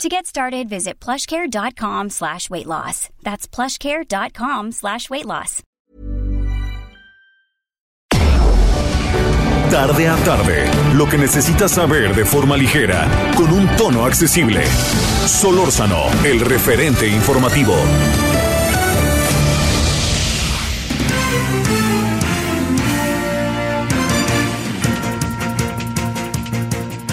To get started, visit plushcare.com slash weight loss. That's plushcare.com slash weight loss. Tarde a tarde, lo que necesitas saber de forma ligera, con un tono accesible. Solórzano, el referente informativo.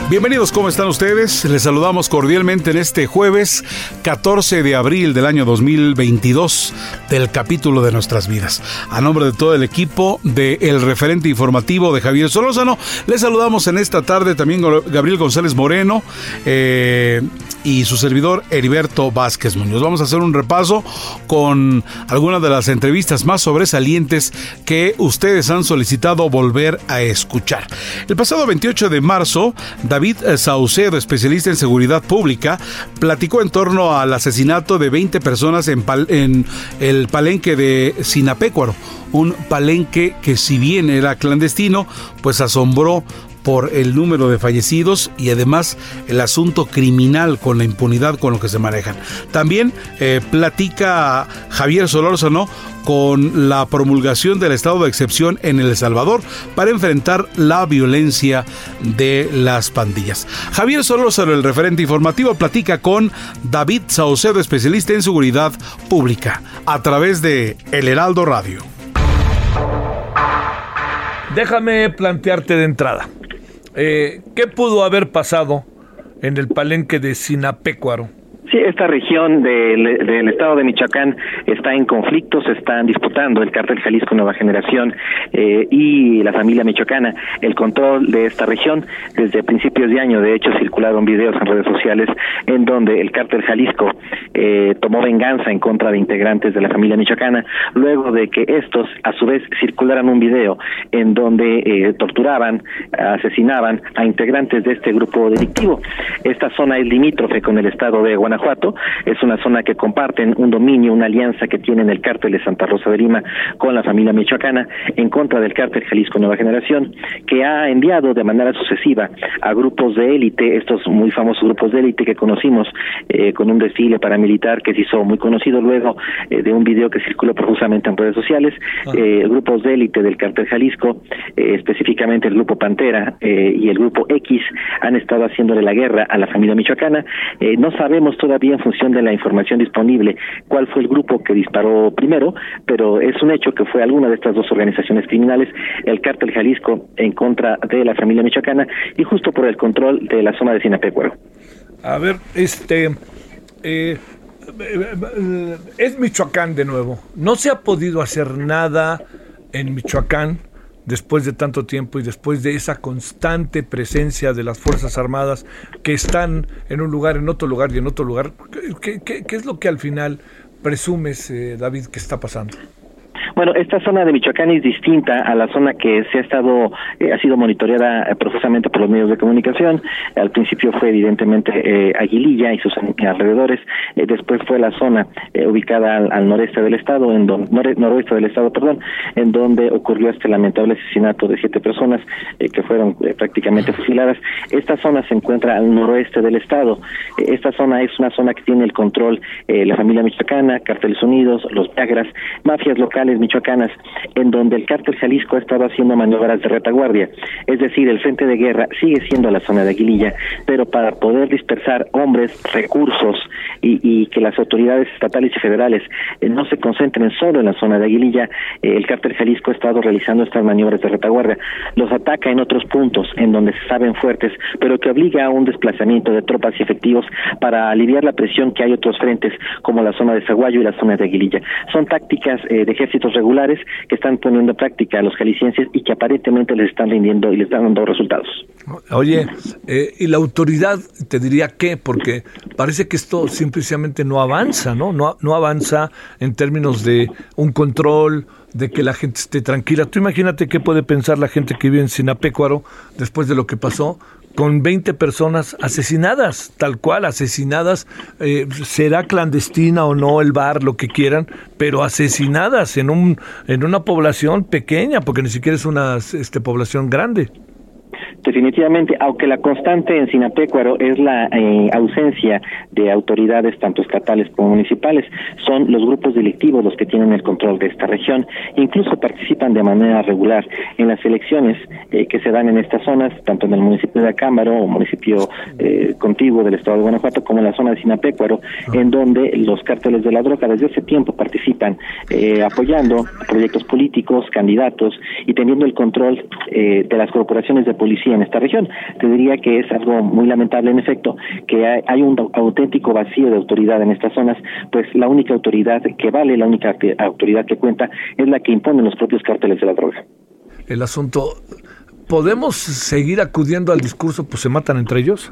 Bienvenidos, ¿cómo están ustedes? Les saludamos cordialmente en este jueves 14 de abril del año 2022 del capítulo de nuestras vidas. A nombre de todo el equipo de El Referente Informativo de Javier Solórzano, les saludamos en esta tarde también Gabriel González Moreno eh, y su servidor Heriberto Vázquez Muñoz. Vamos a hacer un repaso con algunas de las entrevistas más sobresalientes que ustedes han solicitado volver a escuchar. El pasado 28 de marzo, David Saucedo, especialista en seguridad pública, platicó en torno al asesinato de 20 personas en, en el palenque de Sinapecuaro, un palenque que si bien era clandestino, pues asombró por el número de fallecidos y además el asunto criminal con la impunidad con lo que se manejan. También eh, platica Javier Solórzano con la promulgación del estado de excepción en El Salvador para enfrentar la violencia de las pandillas. Javier Solórzano, el referente informativo, platica con David Saucedo, especialista en seguridad pública, a través de El Heraldo Radio. Déjame plantearte de entrada. Eh, ¿Qué pudo haber pasado en el palenque de Sinapecuaro? Sí, esta región del, estado de Michoacán está en conflicto, se están disputando el cártel Jalisco Nueva Generación eh, y la familia michoacana el control de esta región. Desde principios de año, de hecho, circularon videos en redes sociales en donde el cártel Jalisco eh, tomó venganza en contra de integrantes de la familia michoacana, luego de que estos, a su vez, circularan un video en donde eh, torturaban, asesinaban a integrantes de este grupo delictivo. Esta zona es limítrofe con el estado de Guanajuato es una zona que comparten un dominio, una alianza que tienen el cártel de Santa Rosa de Lima con la familia michoacana en contra del cártel Jalisco Nueva Generación, que ha enviado de manera sucesiva a grupos de élite, estos muy famosos grupos de élite que conocimos eh, con un desfile paramilitar que se hizo muy conocido luego eh, de un video que circuló profusamente en redes sociales, ah. eh, grupos de élite del cártel Jalisco, específicamente el grupo Pantera y el grupo X, han estado haciéndole la guerra a la familia michoacana. no sabemos todavía en función de la información disponible cuál fue el grupo que disparó primero, pero es un hecho que fue alguna de estas dos organizaciones criminales, el cártel Jalisco en contra de la familia michoacana y justo por el control de la zona de Sinapecuaro. A ver, este eh, es Michoacán de nuevo. No se ha podido hacer nada en Michoacán después de tanto tiempo y después de esa constante presencia de las Fuerzas Armadas que están en un lugar, en otro lugar y en otro lugar, ¿qué, qué, es lo que al final presumes, eh, David, que está pasando? Bueno, esta zona de Michoacán es distinta a la zona que se ha estado, eh, ha sido monitoreada eh, profusamente por los medios de comunicación. Al principio fue evidentemente eh, Aguililla y sus alrededores. después fue la zona ubicada al, noreste del estado, en donde, noroeste del estado, perdón, en donde ocurrió este lamentable asesinato de siete personas que fueron prácticamente fusiladas. Esta zona se encuentra al noroeste del estado. esta zona es una zona que tiene el control la familia michoacana, Carteles Unidos, los Viagras, mafias locales michoacanas, en donde el cártel Jalisco ha estado haciendo maniobras de retaguardia. Es decir, el frente de guerra sigue siendo la zona de Aguililla, pero para poder dispersar hombres, recursos y, que las autoridades estatales y federales eh, no se concentren solo en la zona de Aguililla, eh, el cártel Jalisco ha estado realizando estas maniobras de retaguardia. Los ataca en otros puntos en donde se saben fuertes, pero que obliga a un desplazamiento de tropas y efectivos para aliviar la presión que hay otros frentes, como la zona de Zaguayo y la zona de Aguililla. Son tácticas eh, de regulares que están poniendo en práctica a los jaliscienses y que aparentemente les están rindiendo y les están dando resultados. Oye, eh, ¿y la autoridad te diría qué? Porque parece que esto simplemente no avanza, ¿no? No, no avanza en términos de un control, de que la gente esté tranquila. Tú imagínate qué puede pensar la gente que vive en Sinapecuaro después de lo que pasó con 20 personas asesinadas, tal cual, asesinadas, eh, será clandestina o no el bar, lo que quieran, pero asesinadas en, un, en una población pequeña, porque ni siquiera es una este, población grande. Definitivamente, aunque la constante en Sinapecuaro es la eh, ausencia de autoridades tanto estatales como municipales, son los grupos delictivos los que tienen el control de esta región. Incluso participan de manera regular en las elecciones eh, que se dan en estas zonas, tanto en el municipio de Acámbaro o municipio eh, contiguo del estado de Guanajuato como en la zona de Sinapecuaro, en donde los cárteles de la droga desde hace tiempo participan apoyando proyectos políticos, candidatos y teniendo el control de las corporaciones de policía en esta región. Te diría que es algo muy lamentable, en efecto, que hay, un auténtico vacío de autoridad en estas zonas, pues la única autoridad que vale, la única autoridad que cuenta, es la que imponen los propios cárteles de la droga. El asunto, ¿podemos seguir acudiendo al discurso, pues se matan entre ellos?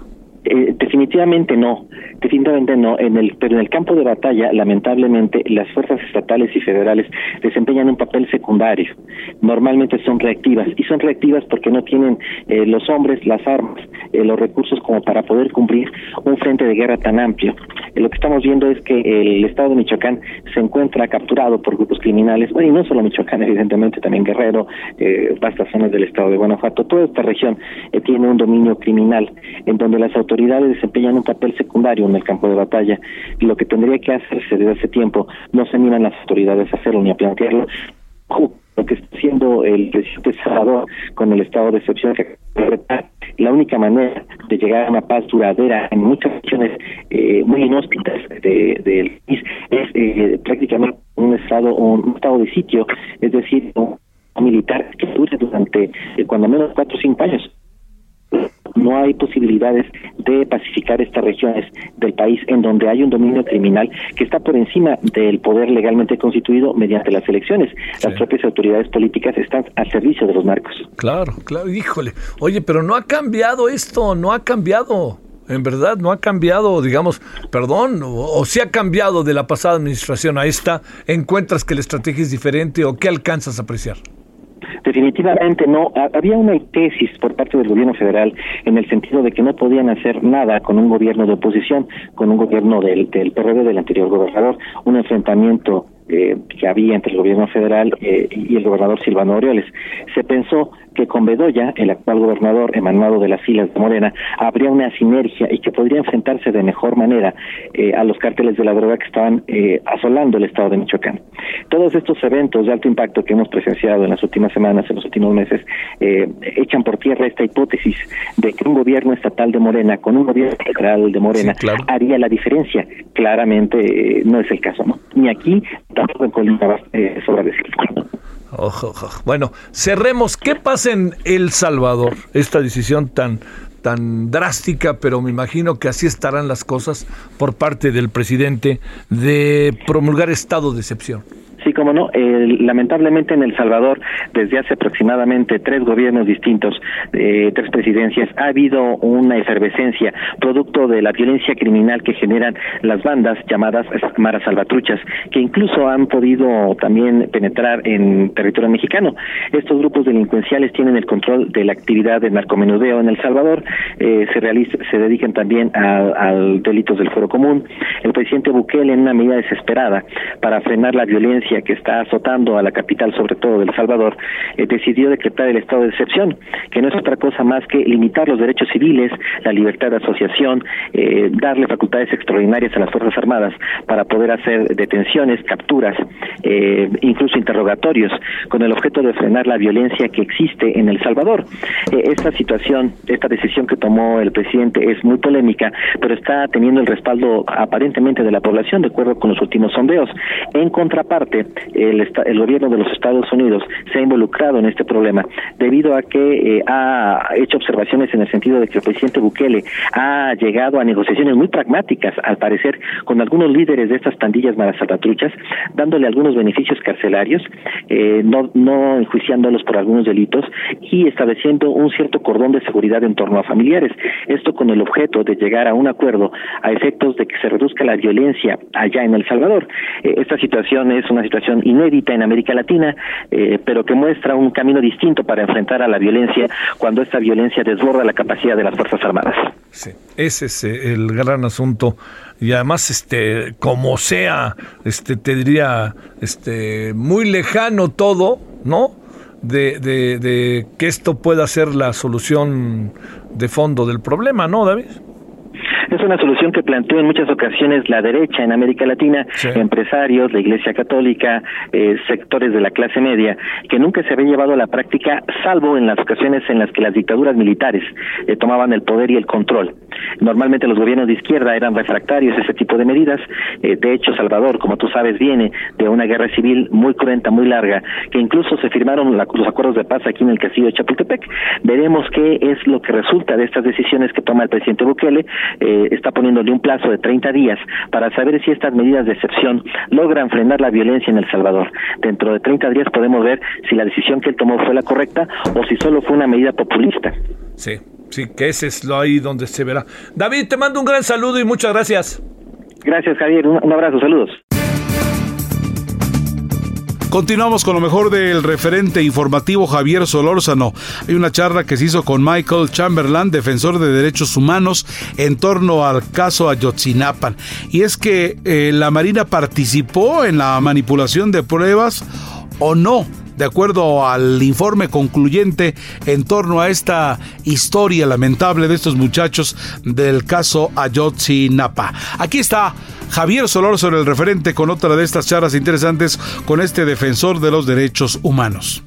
Eh, definitivamente no, definitivamente no. En el, pero en el campo de batalla, lamentablemente, las fuerzas estatales y federales desempeñan un papel secundario. Normalmente son reactivas y son reactivas porque no tienen eh, los hombres, las armas, eh, los recursos como para poder cumplir un frente de guerra tan amplio. lo que estamos viendo es que el Estado de Michoacán se encuentra capturado por grupos criminales, bueno, y no solo Michoacán, evidentemente también Guerrero, vastas zonas del Estado de Guanajuato. Toda esta región tiene un dominio criminal en donde las autoridades autoridades desempeñan un papel secundario en el campo de batalla. Y lo que tendría que hacerse desde hace tiempo, no se animan las autoridades a hacerlo ni a plantearlo. Lo que está haciendo el presidente Salvador con el estado de excepción que la única manera de llegar a una paz duradera en muchas regiones eh, muy inhóspitas del país es eh, prácticamente un estado un estado de sitio, es decir, un militar que dure durante eh, cuando menos cuatro o cinco años no hay posibilidades de pacificar estas regiones del país en donde hay un dominio criminal que está por encima del poder legalmente constituido mediante las elecciones. Las propias autoridades políticas están al servicio de los narcos. Claro, claro, híjole. Oye, pero no ha cambiado esto, no ha cambiado. En verdad no ha cambiado, digamos, perdón, o, o si ha cambiado de la pasada administración a esta, encuentras que la estrategia es diferente o qué alcanzas a apreciar. Definitivamente no. Había una tesis por parte del gobierno federal en el sentido de que no podían hacer nada con un gobierno de oposición, con un gobierno del, del PRD del anterior gobernador, un enfrentamiento eh, que había entre el gobierno federal eh, y el gobernador Silvano Orioles. Se pensó que con Bedoya, el actual gobernador emanado de las filas de Morena, habría una sinergia y que podría enfrentarse de mejor manera eh, a los cárteles de la droga que estaban asolando el estado de Michoacán. Todos estos eventos de alto impacto que hemos presenciado en las últimas semanas, en los últimos meses, echan por tierra esta hipótesis de que un gobierno estatal de Morena con un gobierno federal de Morena haría la diferencia. Claramente no es el caso, ¿no? Ni aquí Bueno, cerremos. ¿Qué pasa en El Salvador? Esta decisión tan tan drástica, pero me imagino que así estarán las cosas por parte del presidente de promulgar estado de excepción. Sí, como no. lamentablemente en El Salvador, desde hace aproximadamente tres gobiernos distintos, eh, tres presidencias, ha habido una efervescencia producto de la violencia criminal que generan las bandas llamadas maras salvatruchas, que incluso han podido también penetrar en territorio mexicano. Estos grupos delincuenciales tienen el control de la actividad de narcomenudeo en El Salvador, eh, se, realiza, se dedican también a, a delitos del foro común. El presidente Bukele, en una medida desesperada para frenar la violencia que está azotando a la capital, sobre todo del Salvador, eh, decidió decretar el estado de excepción, que no es otra cosa más que limitar los derechos civiles, la libertad de asociación, eh, darle facultades extraordinarias a las Fuerzas Armadas para poder hacer detenciones, capturas, eh, incluso interrogatorios, con el objeto de frenar la violencia que existe en El Salvador. esta situación, esta decisión que tomó el presidente es muy polémica, pero está teniendo el respaldo aparentemente de la población, de acuerdo con los últimos sondeos. En contraparte, el, el gobierno de los Estados Unidos se ha involucrado en este problema debido a que eh, ha hecho observaciones en el sentido de que el presidente Bukele ha llegado a negociaciones muy pragmáticas, al parecer, con algunos líderes de estas pandillas marasalvatruchas, dándole algunos beneficios carcelarios eh, no, no enjuiciándolos por algunos delitos y estableciendo un cierto cordón de seguridad en torno a familiares. Esto con el objeto de llegar a un acuerdo a efectos de que se reduzca la violencia allá en El Salvador. Eh, esta situación es una situación inédita en América Latina, eh, pero que muestra un camino distinto para enfrentar a la violencia cuando esta violencia desborda la capacidad de las Fuerzas Armadas. Sí, ese es el gran asunto. Y además este como sea este te diría este muy lejano todo no de, de, de que esto pueda ser la solución de fondo del problema no David es una solución que planteó en muchas ocasiones la derecha en América Latina, empresarios, la Iglesia Católica, eh, sectores de la clase media, que nunca se había llevado a la práctica, salvo en las ocasiones en las que las dictaduras militares eh, tomaban el poder y el control. Normalmente los gobiernos de izquierda eran refractarios a ese tipo de medidas. Eh, de hecho, Salvador, como tú sabes, viene de una guerra civil muy cruenta, muy larga, que incluso se firmaron los acuerdos de paz aquí en el castillo de Chapultepec. Veremos qué es lo que resulta de estas decisiones que toma el presidente Bukele. Eh, está poniéndole un plazo de 30 días para saber si estas medidas de excepción logran frenar la violencia en El Salvador. Dentro de 30 días podemos ver si la decisión que él tomó fue la correcta o si solo fue una medida populista. Sí, sí, que ese es lo ahí donde se verá. David, te mando un gran saludo y muchas gracias. Gracias, Javier. un abrazo, saludos. Continuamos con lo mejor del referente informativo Javier Solórzano. Hay una charla que se hizo con Michael Chamberlain, defensor de derechos humanos, en torno al caso Ayotzinapa. Y es que eh, la Marina participó en la manipulación de pruebas o no de acuerdo al informe concluyente en torno a esta historia lamentable de estos muchachos del caso Ayotzinapa. Aquí está Javier sobre el referente con otra de estas charlas interesantes con este defensor de los derechos humanos.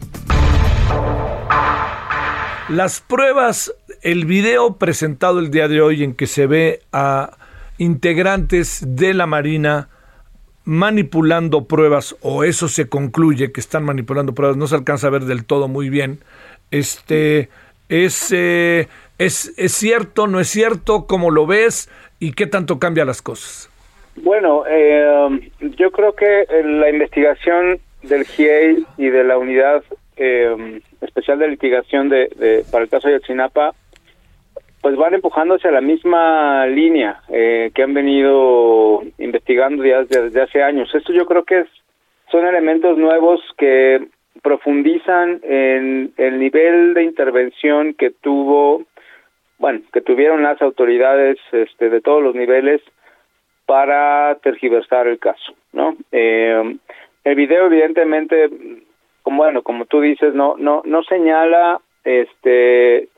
Las pruebas, el video presentado el día de hoy en que se ve a integrantes de la Marina manipulando pruebas, o eso se concluye que están manipulando pruebas, no se alcanza a ver del todo muy bien. Este es, eh, es, es cierto, no es cierto, cómo lo ves y qué tanto cambia las cosas. Bueno, eh, yo creo que la investigación del GIEI y de la unidad eh, especial de litigación de, para el caso de Ayotzinapa pues van empujando hacia la misma línea eh, que han venido investigando desde, desde hace años. Esto yo creo que es, son elementos nuevos que profundizan en el nivel de intervención que tuvo, bueno, que tuvieron las autoridades este, de todos los niveles para tergiversar el caso, ¿no? Eh, el video evidentemente, como bueno, como tú dices, no no no señala este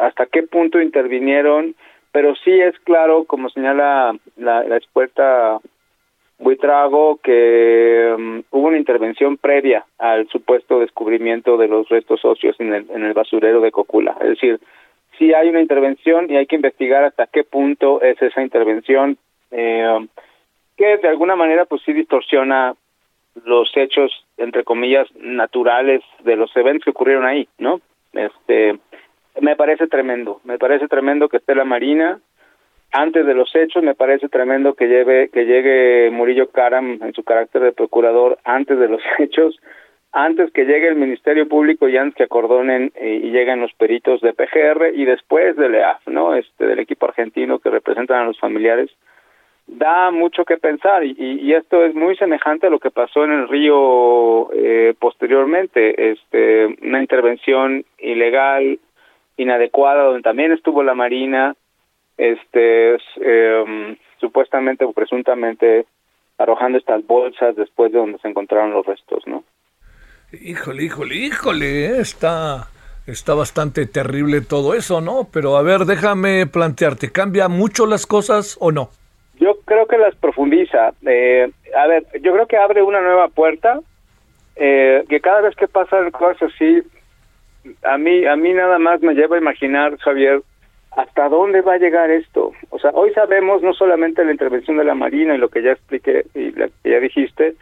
hasta qué punto intervinieron, pero sí es claro, como señala la, la experta Buitrago, que um, hubo una intervención previa al supuesto descubrimiento de los restos óseos en el, en el basurero de Cocula. Es decir, sí hay una intervención y hay que investigar hasta qué punto es esa intervención eh, que de alguna manera pues sí distorsiona los hechos entre comillas naturales de los eventos que ocurrieron ahí, ¿no? Este me parece tremendo, me parece tremendo que esté la Marina. Antes de los hechos, me parece tremendo que lleve que llegue Murillo Karam en su carácter de procurador antes de los hechos, antes que llegue el Ministerio Público y antes que acordonen eh, y lleguen los peritos de PGR y después del EAF, ¿no? Este del equipo argentino que representan a los familiares. Da mucho que pensar y, y, esto es muy semejante a lo que pasó en el río eh, posteriormente, este, una intervención ilegal, inadecuada, donde también estuvo la Marina, este, eh, supuestamente o presuntamente arrojando estas bolsas después de donde se encontraron los restos, ¿no? Híjole, híjole, híjole, está, está bastante terrible todo eso, ¿no? Pero a ver, déjame plantearte, ¿cambia mucho las cosas o no? Yo creo que las profundiza. Eh, a ver, yo creo que abre una nueva puerta, eh, que cada vez que pasan cosas así, a mí, a mí nada más me lleva a imaginar, Javier, hasta dónde va a llegar esto. O sea, hoy sabemos no solamente la intervención de la Marina y lo que ya expliqué y lo que ya dijiste,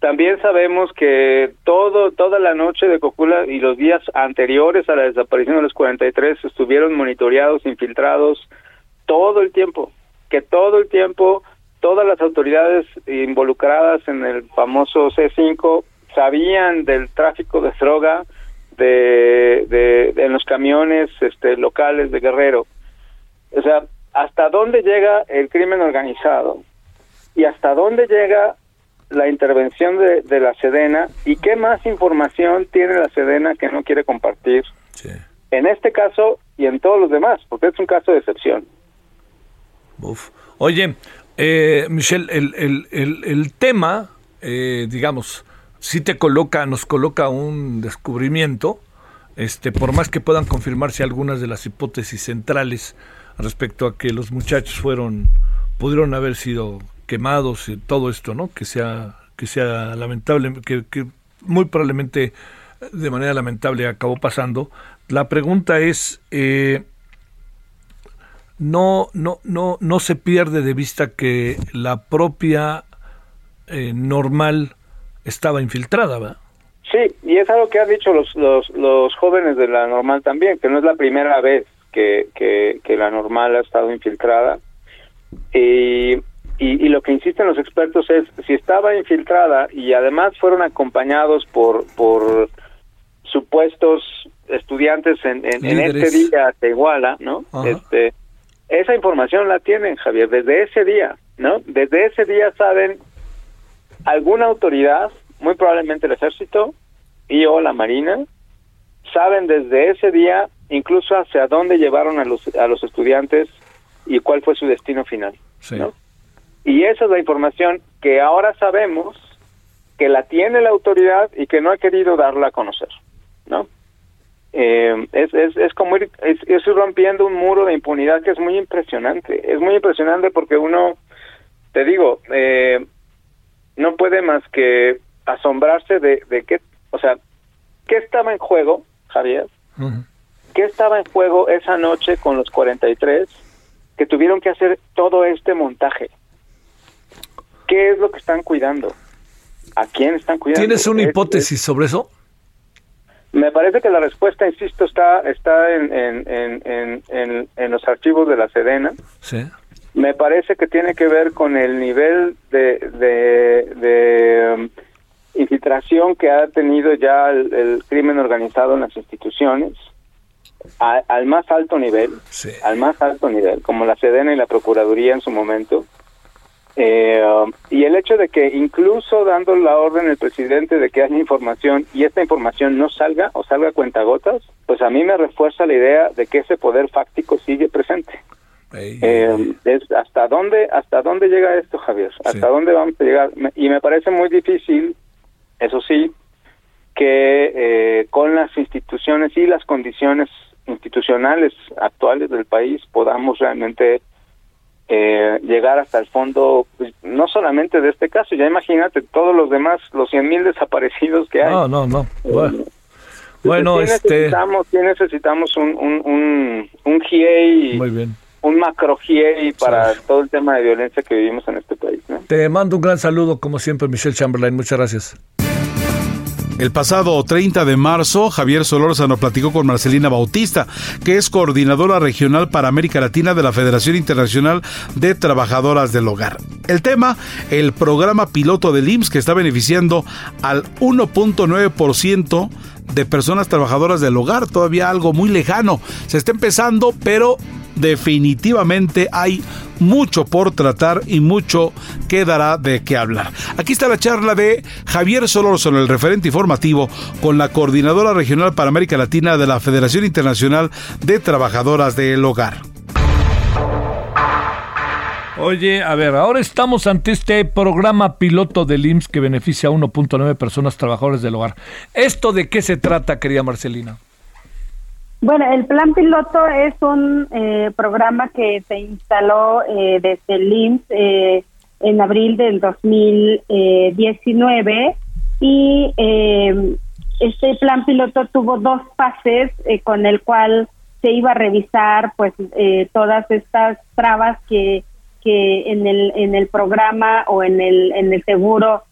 también sabemos que todo toda la noche de Cocula y los días anteriores a la desaparición de los 43 estuvieron monitoreados, infiltrados todo el tiempo que todo el tiempo todas las autoridades involucradas en el famoso C5 sabían del tráfico de droga de, de, en los camiones este, locales de Guerrero. O sea, ¿hasta dónde llega el crimen organizado? ¿Y hasta dónde llega la intervención de, de la Sedena? ¿Y qué más información tiene la Sedena que no quiere compartir? En este caso y en todos los demás, porque es un caso de excepción. Oye, eh, Michelle, el, el, el, el tema, eh, digamos, si te coloca, nos coloca un descubrimiento, este, por más que puedan confirmarse algunas de las hipótesis centrales respecto a que los muchachos fueron, pudieron haber sido quemados y todo esto, ¿no? Que sea, que sea lamentable, que, que muy probablemente de manera lamentable acabó pasando. La pregunta es, eh, no, no, no, no se pierde de vista que la propia eh, normal estaba infiltrada, ¿verdad? Sí, y es algo que han dicho los, los, los jóvenes de la normal también, que no es la primera vez que, que, que la normal ha estado infiltrada. Y, y, y, lo que insisten los expertos es, si estaba infiltrada y además fueron acompañados por, por supuestos estudiantes en, en, en este día de Iguala, ¿no? Este, esa información la tienen, Javier, desde ese día, ¿no? Desde ese día saben alguna autoridad, muy probablemente el ejército y o la marina, saben desde ese día incluso hacia dónde llevaron a los, a los estudiantes y cuál fue su destino final. ¿no? Y esa es la información que ahora sabemos que la tiene la autoridad y que no ha querido darla a conocer, ¿no? Eh, es, es, es como ir, es, es ir rompiendo un muro de impunidad que es muy impresionante. Es muy impresionante porque uno, te digo, eh, no puede más que asombrarse de, de qué, o sea, qué estaba en juego, Javier, qué estaba en juego esa noche con los 43 que tuvieron que hacer todo este montaje. ¿Qué es lo que están cuidando? ¿A quién están cuidando? ¿Tienes una hipótesis sobre eso? Me parece que la respuesta, insisto, está está en, en, en, en, en los archivos de la Sedena. Sí me parece que tiene que ver con el nivel de, de, de um, infiltración que ha tenido ya el, el, crimen organizado en las instituciones a, al más alto nivel, sí. al más alto nivel, como la Sedena y la Procuraduría en su momento. Eh, um, y el hecho de que incluso dando la orden el presidente de que haya información y esta información no salga o salga a cuentagotas, pues a mí me refuerza la idea de que ese poder fáctico sigue presente. Eh, es hasta dónde hasta dónde llega esto Javier hasta sí. dónde vamos a llegar y me parece muy difícil eso sí que eh, con las instituciones y las condiciones institucionales actuales del país podamos realmente eh, llegar hasta el fondo pues, no solamente de este caso ya imagínate todos los demás los cien mil desaparecidos que hay. No no no. Bueno, bueno ¿sí este necesitamos sí necesitamos un un un, un GIEI muy bien un macro GIEI para sí. todo el tema de violencia que vivimos en este país. ¿no? Te mando un gran saludo, como siempre, Michelle Chamberlain. Muchas gracias. El pasado 30 de marzo, Javier Solórzano platicó con Marcelina Bautista, que es coordinadora regional para América Latina de la Federación Internacional de Trabajadoras del Hogar. El tema, el programa piloto del IMSS que está beneficiando al 1.9% de personas trabajadoras del hogar, todavía algo muy lejano. Se está empezando, pero definitivamente hay mucho por tratar y mucho quedará de qué hablar. Aquí está la charla de Javier Solórzano, el referente informativo, con la coordinadora regional para América Latina de la Federación Internacional de Trabajadoras del Hogar. Oye, a ver, ahora estamos ante este programa piloto del IMSS que beneficia a 1.9 personas trabajadoras del hogar. ¿Esto de qué se trata, querida Marcelina? Bueno, el plan piloto es un eh, programa que se instaló eh, desde el IMSS eh, en abril del 2019 y este plan piloto tuvo dos fases con el cual se iba a revisar pues todas estas trabas que que en el en el programa o en el en el seguro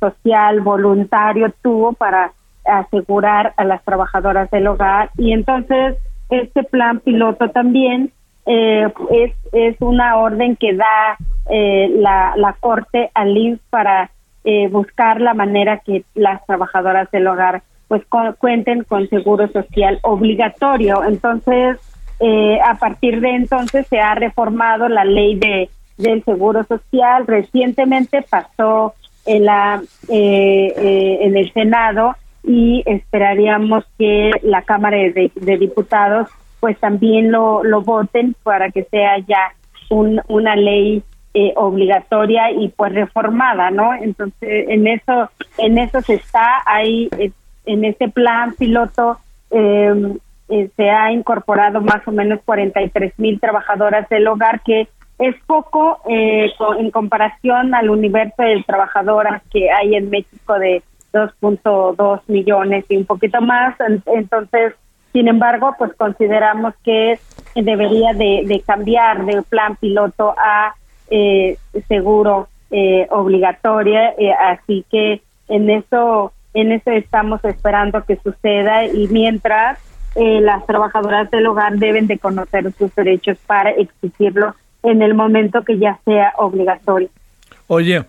social voluntario tuvo para asegurar a las trabajadoras del hogar y entonces este plan piloto también eh, es es una orden que da eh, la, la corte al INS para eh, buscar la manera que las trabajadoras del hogar pues cuenten con seguro social obligatorio. Entonces, eh, a partir de entonces se ha reformado la ley de del seguro social. Recientemente pasó en la eh, en el Senado y esperaríamos que la Cámara de, Diputados pues también lo, lo voten para que sea ya un, una ley eh, obligatoria y pues reformada, ¿no? Entonces en eso en eso se está ahí eh, en ese plan piloto em, eh, se ha incorporado más o menos 43 mil trabajadoras del hogar que es poco en comparación al universo de trabajadoras que hay en México de 2.2 millones y un poquito más. Entonces, sin embargo, pues consideramos que debería de, de cambiar de plan piloto a eh, seguro eh, obligatoria, eh, así que en eso en eso estamos esperando que suceda y mientras eh, las trabajadoras del hogar deben de conocer sus derechos para exigirlo en el momento que ya sea obligatorio. Oye,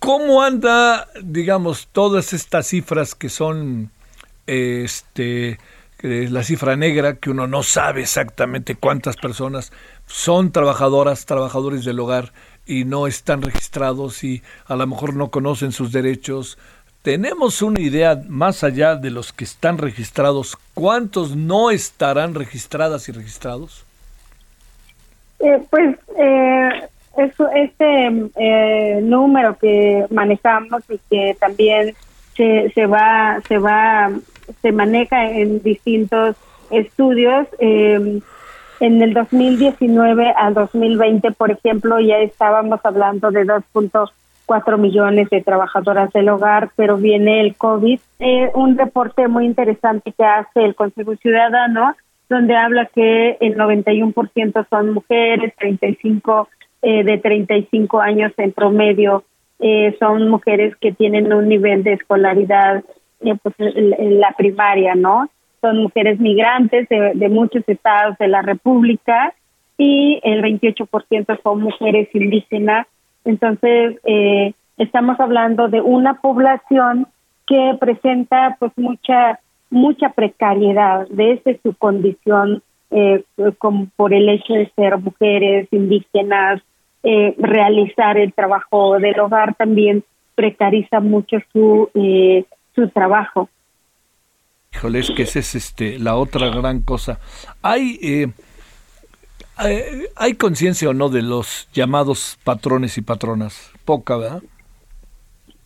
¿cómo anda, digamos, todas estas cifras que son este la cifra negra, que uno no sabe exactamente cuántas personas son trabajadoras, trabajadores del hogar y no están registrados y a lo mejor no conocen sus derechos. ¿Tenemos una idea más allá de los que están registrados? ¿Cuántos no estarán registradas y registrados? Eh, pues eh, este eh, número que manejamos y que también se, se va se va se maneja en distintos estudios eh, en el 2019 al 2020, por ejemplo, ya estábamos hablando de 2.4 millones de trabajadoras del hogar, pero viene el COVID. Eh, un reporte muy interesante que hace el Consejo Ciudadano, donde habla que el 91% son mujeres, 35 eh, de 35 años en promedio eh, son mujeres que tienen un nivel de escolaridad eh, pues, en la primaria, ¿no? son mujeres migrantes de, muchos estados de la República y el 28% son mujeres indígenas. Entonces, eh, estamos hablando de una población que presenta pues mucha mucha precariedad desde su condición eh, como por el hecho de ser mujeres indígenas eh, realizar el trabajo del hogar también precariza mucho su eh, su trabajo Híjole, es que esa es este, la otra gran cosa. Hay, eh, hay, conciencia o no de los llamados patrones y patronas? Poca, ¿verdad?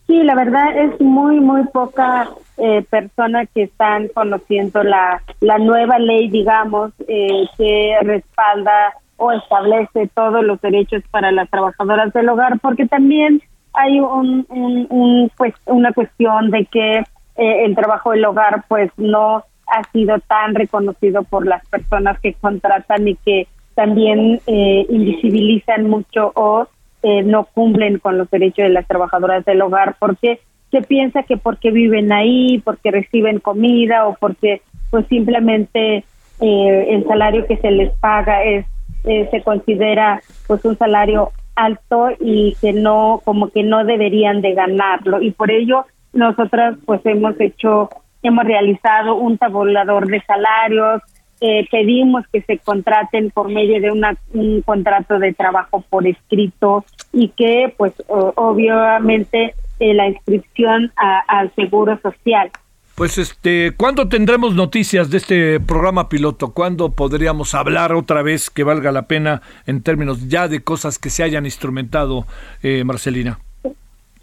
Sí, la verdad es muy, muy poca eh, persona que están conociendo la, la nueva ley, digamos, eh, que respalda o establece todos los derechos para las trabajadoras del hogar, porque también hay un, pues, una cuestión de que eh, el trabajo del hogar pues no ha sido tan reconocido por las personas que contratan y que también eh, invisibilizan mucho o eh, no cumplen con los derechos de las trabajadoras del hogar porque se piensa que porque viven ahí, porque reciben comida o porque pues simplemente el salario que se les paga es se considera pues un salario alto y que no como que no deberían de ganarlo y por ello nosotras pues hemos hecho, hemos realizado un tabulador de salarios, eh, pedimos que se contraten por medio de una, un contrato de trabajo por escrito y que pues obviamente eh, la inscripción al seguro social. Pues este, ¿cuándo tendremos noticias de este programa piloto? ¿Cuándo podríamos hablar otra vez que valga la pena en términos ya de cosas que se hayan instrumentado, eh, Marcelina?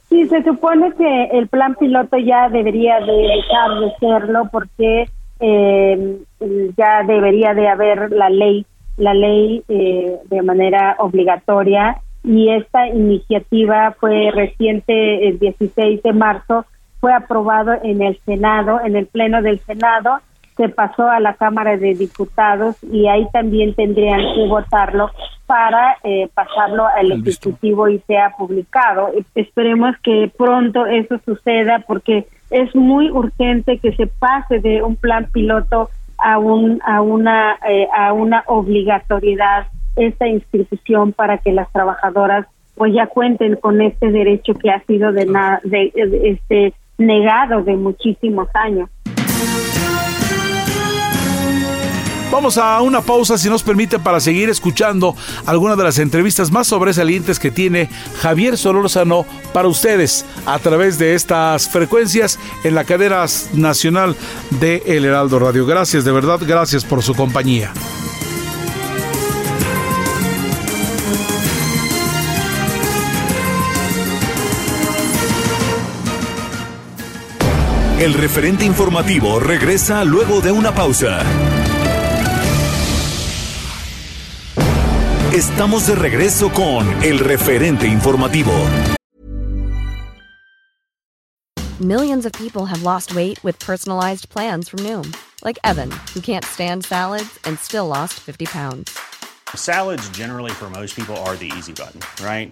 Sí, se supone que el plan piloto ya debería de dejar de serlo porque eh, ya debería de haber la ley, la ley eh, de manera obligatoria y esta iniciativa fue reciente el 16 de marzo, fue aprobado en el Senado, en el Pleno del Senado se pasó a la Cámara de Diputados y ahí también tendrían que votarlo para eh, pasarlo al Ejecutivo y sea publicado. Esperemos que pronto eso suceda porque es muy urgente que se pase de un plan piloto a un a una eh, a una obligatoriedad esta inscripción para que las trabajadoras pues ya cuenten con este derecho que ha sido de, de, este negado de muchísimos años. Vamos a una pausa, si nos permite, para seguir escuchando algunas de las entrevistas más sobresalientes que tiene Javier Solórzano para ustedes a través de estas frecuencias en la cadena nacional de El Heraldo Radio. Gracias, de verdad, gracias por su compañía. El referente informativo regresa luego de una pausa. Estamos de regreso con el referente informativo. Millions of people have lost weight with personalized plans from Noom, like Evan, who can't stand salads and still lost 50 pounds. Salads generally for most people are the easy button, right?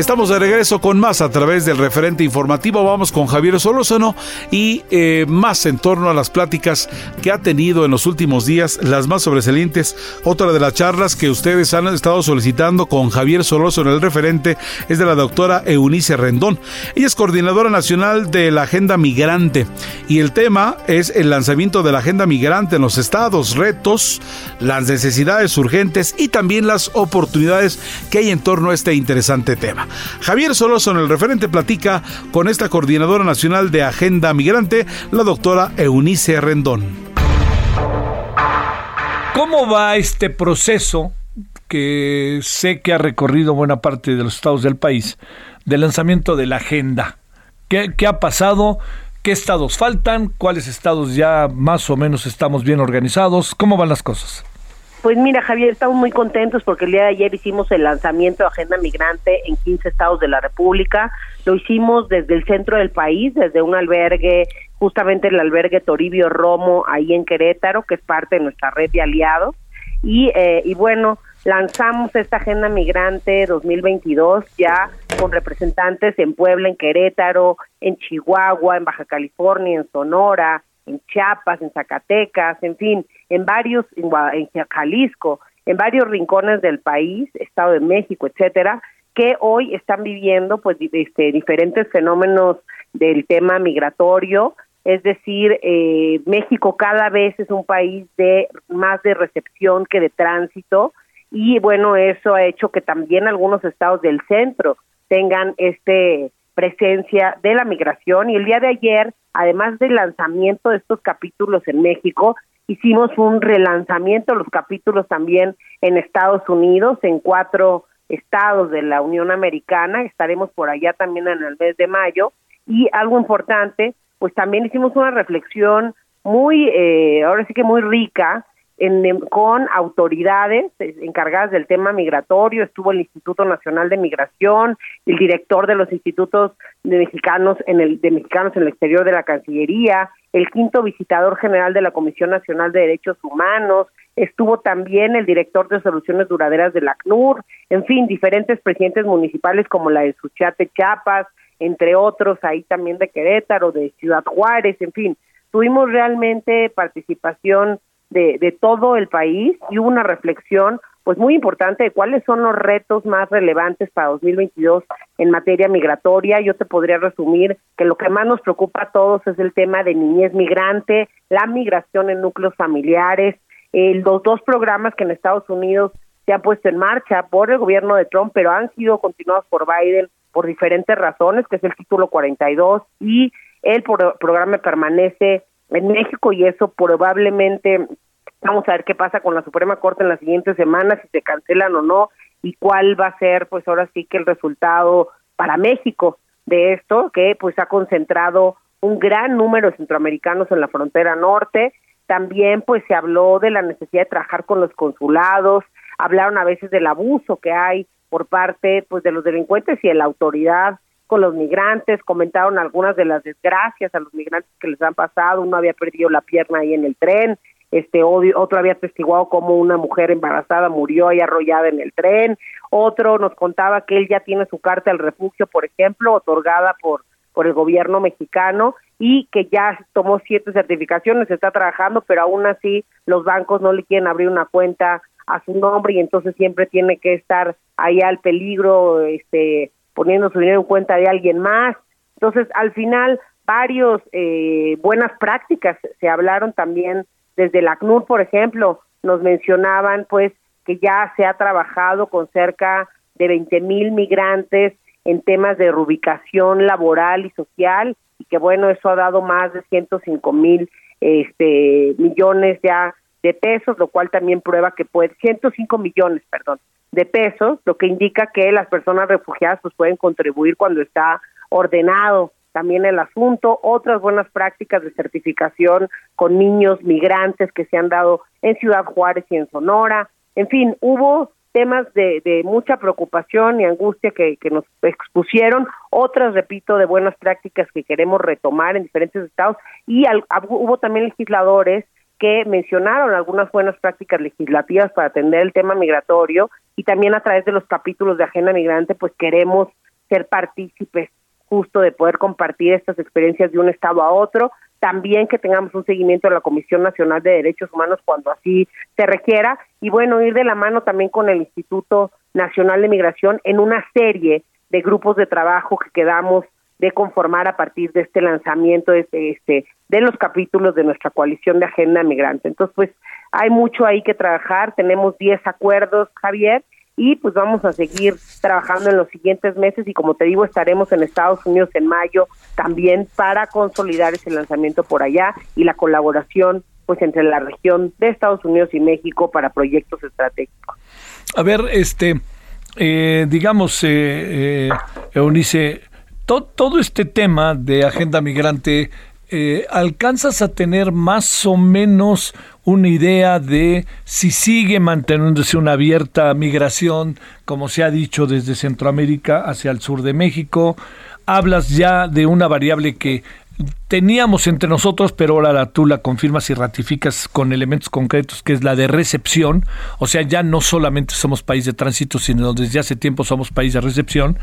Estamos de regreso con más a través del referente informativo. Vamos con Javier Solózano y eh, más en torno a las pláticas que ha tenido en los últimos días, las más sobresalientes. Otra de las charlas que ustedes han estado solicitando con Javier Solózano, el referente, es de la doctora Eunice Rendón. Ella es coordinadora nacional de la Agenda Migrante y el tema es el lanzamiento de la Agenda Migrante en los estados, retos, las necesidades urgentes y también las oportunidades que hay en torno a este interesante tema. Javier en el referente, platica con esta coordinadora nacional de Agenda Migrante, la doctora Eunice Rendón. ¿Cómo va este proceso que sé que ha recorrido buena parte de los estados del país de lanzamiento de la agenda? ¿Qué, qué ha pasado? ¿Qué estados faltan? ¿Cuáles estados ya más o menos estamos bien organizados? ¿Cómo van las cosas? Pues mira, Javier, estamos muy contentos porque el día de ayer hicimos el lanzamiento de Agenda Migrante en 15 estados de la República. Lo hicimos desde el centro del país, desde un albergue, justamente el albergue Toribio Romo, ahí en Querétaro, que es parte de nuestra red de aliados. Y, eh, y bueno, lanzamos esta Agenda Migrante 2022 ya con representantes en Puebla, en Querétaro, en Chihuahua, en Baja California, en Sonora, en Chiapas, en Zacatecas, en fin, en varios, en, Jalisco, en varios rincones del país, Estado de México, etcétera, que hoy están viviendo pues este, diferentes fenómenos del tema migratorio, es decir, eh, México cada vez es un país de más de recepción que de tránsito y bueno, eso ha hecho que también algunos estados del centro tengan este presencia de la migración. Y el día de ayer además del lanzamiento de estos capítulos en México, hicimos un relanzamiento de los capítulos también en Estados Unidos, en cuatro estados de la Unión Americana, estaremos por allá también en el mes de mayo, y algo importante, pues también hicimos una reflexión muy, eh, ahora sí que muy rica, con autoridades encargadas del tema migratorio, estuvo el Instituto Nacional de Migración, el director de los institutos de mexicanos en el de mexicanos en el exterior de la Cancillería, el quinto visitador general de la Comisión Nacional de Derechos Humanos, estuvo también el director de soluciones duraderas de la ACNUR, en fin, diferentes presidentes municipales como la de Suchate Chiapas, entre otros, ahí también de Querétaro, de Ciudad Juárez, en fin, tuvimos realmente participación de, de todo el país y hubo una reflexión pues muy importante de cuáles son los retos más relevantes para 2022 en materia migratoria. Yo te podría resumir que lo que más nos preocupa a todos es el tema de niñez migrante, la migración en núcleos familiares, los dos programas que en Estados Unidos se han puesto en marcha por el gobierno de Trump, pero han sido continuados por Biden por diferentes razones, que es el título 42 y el programa permanece en México y eso probablemente vamos a ver qué pasa con la Suprema Corte en las siguientes semanas, si se cancelan o no y cuál va a ser pues ahora sí que el resultado para México de esto que pues ha concentrado un gran número de centroamericanos en la frontera norte. También pues se habló de la necesidad de trabajar con los consulados, hablaron a veces del abuso que hay por parte pues de los delincuentes y de la autoridad con los migrantes, comentaron algunas de las desgracias a los migrantes que les han pasado, uno había perdido la pierna ahí en el tren, este otro había testiguado cómo una mujer embarazada murió ahí arrollada en el tren, otro nos contaba que él ya tiene su carta al refugio, por ejemplo, otorgada por por el gobierno mexicano y que ya tomó siete certificaciones, está trabajando, pero aún así los bancos no le quieren abrir una cuenta a su nombre y entonces siempre tiene que estar ahí al peligro, este, poniendo su dinero en cuenta de alguien más. Entonces, al final, varios eh, buenas prácticas se hablaron también desde la ACNUR, por ejemplo, nos mencionaban pues que ya se ha trabajado con cerca de 20 mil migrantes en temas de reubicación laboral y social y que bueno, eso ha dado más de 105 mil este, millones ya de pesos, lo cual también prueba que puede, 105 millones, perdón, de pesos, lo que indica que las personas refugiadas pues pueden contribuir cuando está ordenado también el asunto, otras buenas prácticas de certificación con niños migrantes que se han dado en Ciudad Juárez y en Sonora, en fin, hubo temas de, de mucha preocupación y angustia que, que nos expusieron, otras, repito, de buenas prácticas que queremos retomar en diferentes estados. Y hubo también legisladores que mencionaron algunas buenas prácticas legislativas para atender el tema migratorio y también a través de los capítulos de Agenda Migrante, pues queremos ser partícipes justo de poder compartir estas experiencias de un estado a otro, también que tengamos un seguimiento de la Comisión Nacional de Derechos Humanos cuando así se requiera. Y bueno, ir de la mano también con el Instituto Nacional de Migración en una serie de grupos de trabajo que quedamos de conformar a partir de este lanzamiento de, este, de los capítulos de nuestra coalición de agenda migrante. Entonces, pues hay mucho ahí que trabajar, tenemos 10 acuerdos, Javier, y pues vamos a seguir trabajando en los siguientes meses y como te digo, estaremos en Estados Unidos en mayo también para consolidar ese lanzamiento por allá y la colaboración pues entre la región de Estados Unidos y México para proyectos estratégicos. A ver, este, eh, digamos, eh, eh, Eunice, todo este tema de agenda migrante, eh, ¿alcanzas a tener más o menos una idea de si sigue manteniéndose una abierta migración, como se ha dicho desde Centroamérica hacia el sur de México? Hablas ya de una variable que teníamos entre nosotros, pero ahora tú la confirmas y ratificas con elementos concretos, que es la de recepción. O sea, ya no solamente somos país de tránsito, sino desde hace tiempo somos país de recepción.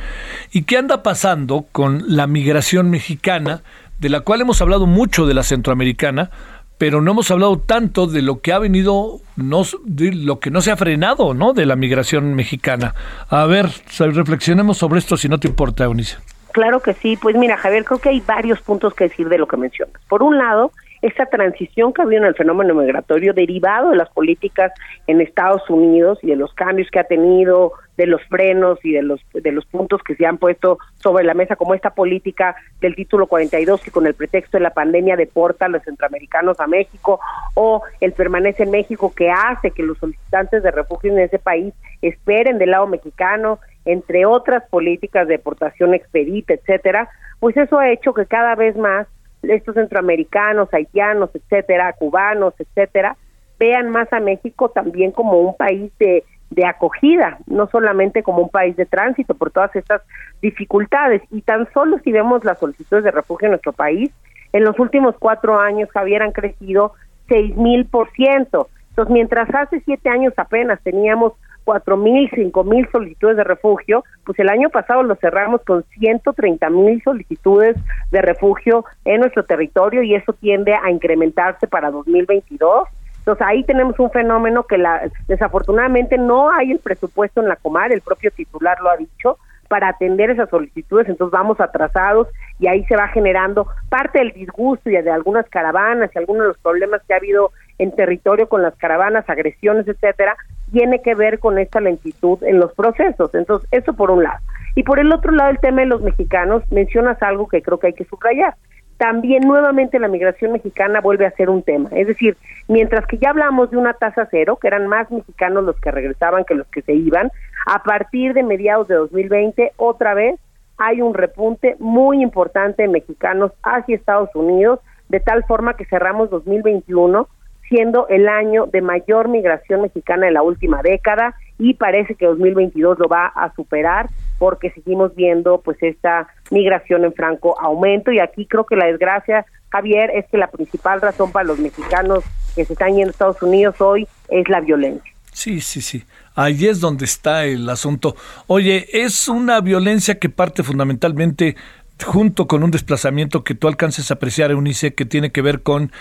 ¿Y qué anda pasando con la migración mexicana, de la cual hemos hablado mucho de la centroamericana? pero no hemos hablado tanto de lo que ha venido, no, de lo que no se ha frenado, ¿no? De la migración mexicana. A ver, reflexionemos sobre esto, si no te importa, Eunice. Claro que sí. Pues mira, Javier, creo que hay varios puntos que decir de lo que mencionas. Por un lado, esta transición que ha habido en el fenómeno migratorio derivado de las políticas en Estados Unidos y de los cambios que ha tenido, de los frenos y de los de los puntos que se han puesto sobre la mesa como esta política del título 42 que con el pretexto de la pandemia deporta a los centroamericanos a México o el permanece en México que hace que los solicitantes de refugio en ese país esperen del lado mexicano entre otras políticas de deportación expedita, etcétera, pues eso ha hecho que cada vez más estos centroamericanos, haitianos, etcétera, cubanos, etcétera, vean más a México también como un país de, de acogida, no solamente como un país de tránsito por todas estas dificultades. Y tan solo si vemos las solicitudes de refugio en nuestro país, en los últimos cuatro años, Javier, han crecido seis mil por ciento. Entonces, mientras hace siete años apenas teníamos cuatro mil, cinco mil solicitudes de refugio, pues el año pasado lo cerramos con 130 mil solicitudes de refugio en nuestro territorio y eso tiende a incrementarse para 2022. Entonces ahí tenemos un fenómeno que la, desafortunadamente no hay el presupuesto en la Comar, el propio titular lo ha dicho, para atender esas solicitudes, entonces vamos atrasados y ahí se va generando parte del disgusto y de algunas caravanas y algunos de los problemas que ha habido en territorio con las caravanas, agresiones, etcétera, tiene que ver con esta lentitud en los procesos. Entonces, eso por un lado. Y por el otro lado, el tema de los mexicanos, mencionas algo que creo que hay que subrayar. También nuevamente la migración mexicana vuelve a ser un tema. Es decir, mientras que ya hablamos de una tasa cero, que eran más mexicanos los que regresaban que los que se iban, a partir de mediados de 2020, otra vez hay un repunte muy importante de mexicanos hacia Estados Unidos, de tal forma que cerramos 2021 siendo el año de mayor migración mexicana en la última década y parece que 2022 lo va a superar porque seguimos viendo pues esta migración en franco aumento y aquí creo que la desgracia, Javier, es que la principal razón para los mexicanos que se están yendo a Estados Unidos hoy es la violencia. Sí, sí, sí. Ahí es donde está el asunto. Oye, es una violencia que parte fundamentalmente junto con un desplazamiento que tú alcances a apreciar, Eunice, que tiene que ver con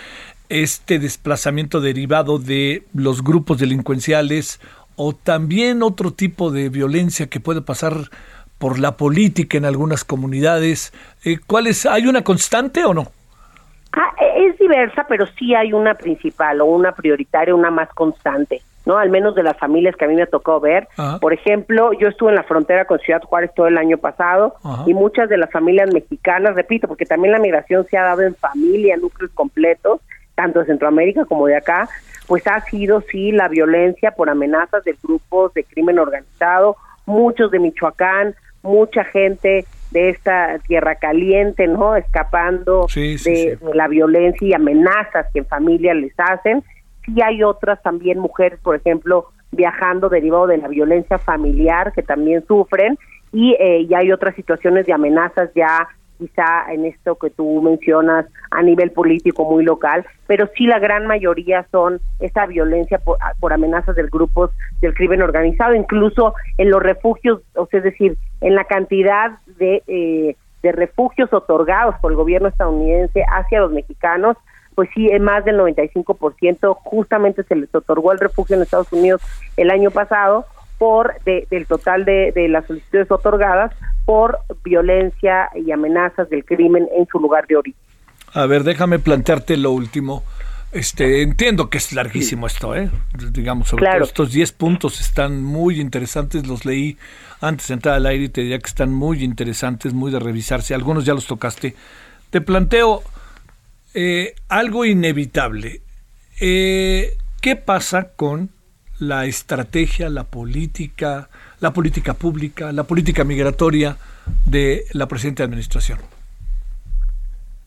este desplazamiento derivado de los grupos delincuenciales o también otro tipo de violencia que puede pasar por la política en algunas comunidades. Eh, ¿Cuál es? ¿Hay una constante o no? Ah, es diversa, pero sí hay una principal o una prioritaria, una más constante. ¿no? Al menos de las familias que a mí me tocado ver. Por ejemplo, yo estuve en la frontera con Ciudad Juárez todo el año pasado y muchas de las familias mexicanas, repito, porque también la migración se ha dado en familia, núcleos completos, tanto de Centroamérica como de acá, pues ha sido sí la violencia por amenazas de grupos de crimen organizado, muchos de Michoacán, mucha gente de esta tierra caliente, ¿no? Escapando de, la violencia y amenazas que en familia les hacen sí hay otras también mujeres, por ejemplo, viajando derivado de la violencia familiar que también sufren y eh, ya hay otras situaciones de amenazas ya quizá en esto que tú mencionas a nivel político muy local, pero sí la gran mayoría son esa violencia por, por amenazas del grupos del crimen organizado, incluso en los refugios, o sea, es decir, en la cantidad de, eh, de refugios otorgados por el gobierno estadounidense hacia los mexicanos, pues sí, más del 95% justamente se les otorgó el refugio en Estados Unidos el año pasado por del total de, de las solicitudes otorgadas por violencia y amenazas del crimen en su lugar de origen. A ver, déjame plantearte lo último. Este, entiendo que es larguísimo esto, ¿eh? Digamos, sobre todo estos 10 puntos están muy interesantes, los leí antes de entrar al aire y te diría que están muy interesantes, muy de revisarse. Algunos ya los tocaste. Te planteo eh, algo inevitable. Eh, ¿Qué pasa con la estrategia, la política, la política pública, la política migratoria de la presente administración?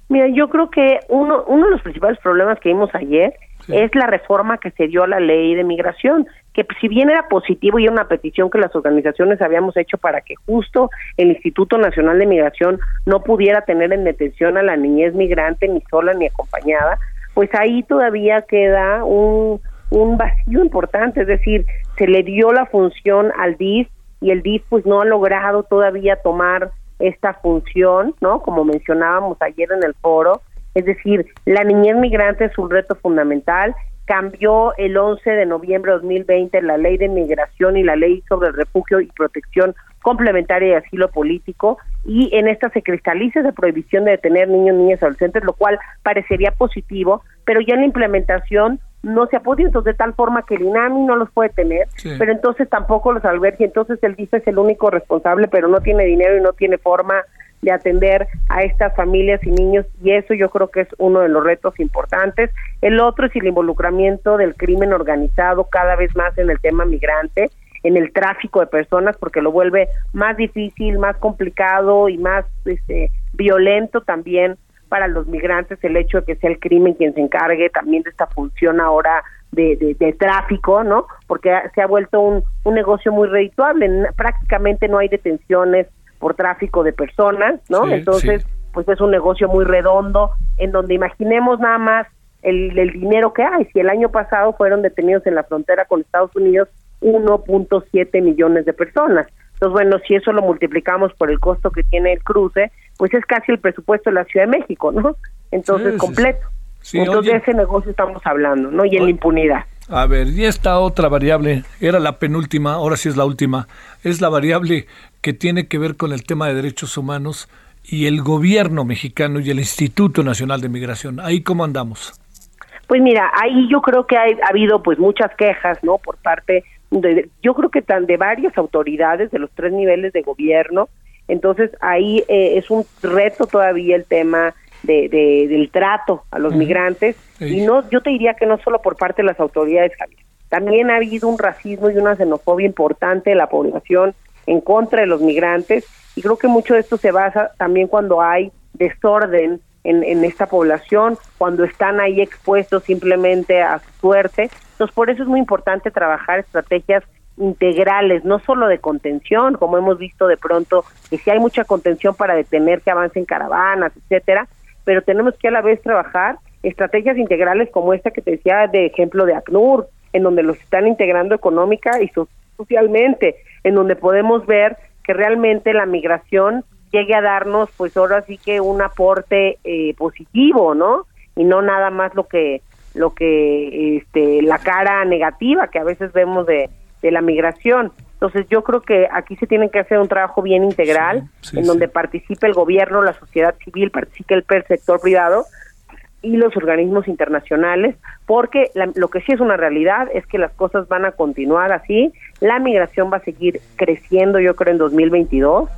Mira, yo creo que uno, uno de los principales problemas que vimos ayer es la reforma que se dio a la ley de migración, que si bien era positivo y era una petición que las organizaciones habíamos hecho para que justo el Instituto Nacional de Migración no pudiera tener en detención a la niñez migrante ni sola ni acompañada, pues ahí todavía queda un, un vacío importante, es decir, se le dio la función al DIF y el DIF pues no ha logrado todavía tomar esta función, ¿no? Como mencionábamos ayer en el foro, es decir, la niñez migrante es un reto fundamental. Cambió el 11 de noviembre de 2020 la ley de migración y la ley sobre refugio y protección complementaria de asilo político y en esta se cristaliza esa prohibición de detener niños, niñas, adolescentes, lo cual parecería positivo, pero ya en la implementación no se ha podido, entonces de tal forma que el INAMI no los puede tener, pero entonces tampoco los albergue, entonces el DIF es el único responsable, pero no tiene dinero y no tiene forma de atender a estas familias y niños y eso yo creo que es uno de los retos importantes. El otro es el involucramiento del crimen organizado cada vez más en el tema migrante, en el tráfico de personas porque lo vuelve más difícil, más complicado y más este, violento también para los migrantes el hecho de que sea el crimen quien se encargue también de esta función ahora de, de, tráfico, ¿no? Porque se ha vuelto un, un negocio muy redituable, prácticamente no hay detenciones por tráfico de personas, ¿no? Entonces, pues es un negocio muy redondo, en donde imaginemos nada más el, el, dinero que hay. Si el año pasado fueron detenidos en la frontera con Estados Unidos 1.7 millones de personas. Entonces, bueno, si eso lo multiplicamos por el costo que tiene el cruce, pues es casi el presupuesto de la Ciudad de México, ¿no? Entonces, completo. Entonces, de ese negocio estamos hablando, ¿no? Y en la impunidad. A ver, y esta otra variable, era la penúltima, ahora sí es la última, es la variable que tiene que ver con el tema de derechos humanos y el gobierno mexicano y el Instituto Nacional de Migración. ¿Ahí cómo andamos? Pues mira, ahí yo creo que ha habido pues muchas quejas, ¿no? Por parte de, yo creo que tan de varias autoridades de los tres niveles de gobierno. Entonces ahí eh, es un reto todavía el tema de, del trato a los migrantes. Y no yo te diría que no solo por parte de las autoridades Javier. También ha habido un racismo y una xenofobia importante de la población en contra de los migrantes. Y creo que mucho de esto se basa también cuando hay desorden en, en esta población, cuando están ahí expuestos simplemente a su suerte. Entonces, por eso es muy importante trabajar estrategias integrales, no solo de contención, como hemos visto de pronto, que si hay mucha contención para detener que avancen caravanas, etcétera, pero tenemos que a la vez trabajar estrategias integrales como esta que te decía de ejemplo de ACNUR, en donde los están integrando económica y socialmente, en donde podemos ver que realmente la migración llegue a darnos, pues ahora sí que un aporte eh, positivo, ¿no? Y no nada más lo que lo que este la cara negativa que a veces vemos de, de la migración. Entonces yo creo que aquí se tiene que hacer un trabajo bien integral en donde participe el gobierno, la sociedad civil, participe el, el sector privado y los organismos internacionales, porque lo que sí es una realidad es que las cosas van a continuar así, la migración va a seguir creciendo yo creo en 2022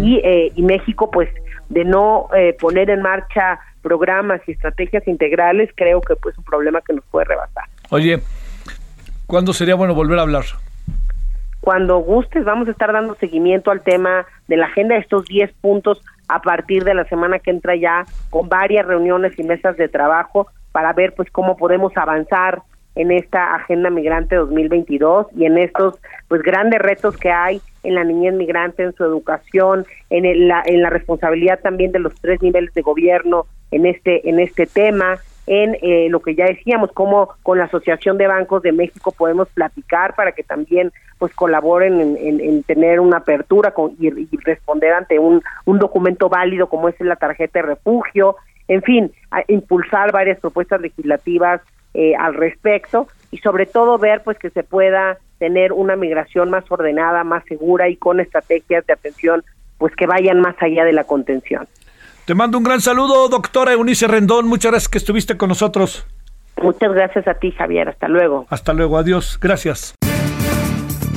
y, eh, y México pues de no eh, poner en marcha programas y estrategias integrales creo que pues es un problema que nos puede rebasar. Oye, ¿cuándo sería bueno volver a hablar? Cuando gustes, vamos a estar dando seguimiento al tema de la agenda de estos 10 puntos a partir de la semana que entra ya con varias reuniones y mesas de trabajo para ver pues cómo podemos avanzar en esta agenda migrante 2022 y en estos pues grandes retos que hay en la niñez migrante, en su educación, en, la, en la responsabilidad también de los tres niveles de gobierno en este en este tema, en eh, lo que ya decíamos, cómo con la Asociación de Bancos de México podemos platicar para que también pues colaboren en, tener una apertura con, y, responder ante un, un documento válido como es la tarjeta de refugio, en fin, impulsar varias propuestas legislativas eh, al respecto y sobre todo ver pues que se pueda tener una migración más ordenada, más segura y con estrategias de atención pues que vayan más allá de la contención. Te mando un gran saludo, doctora Eunice Rendón. Muchas gracias que estuviste con nosotros. Muchas gracias a ti, Javier. Hasta luego. Hasta luego. Adiós. Gracias.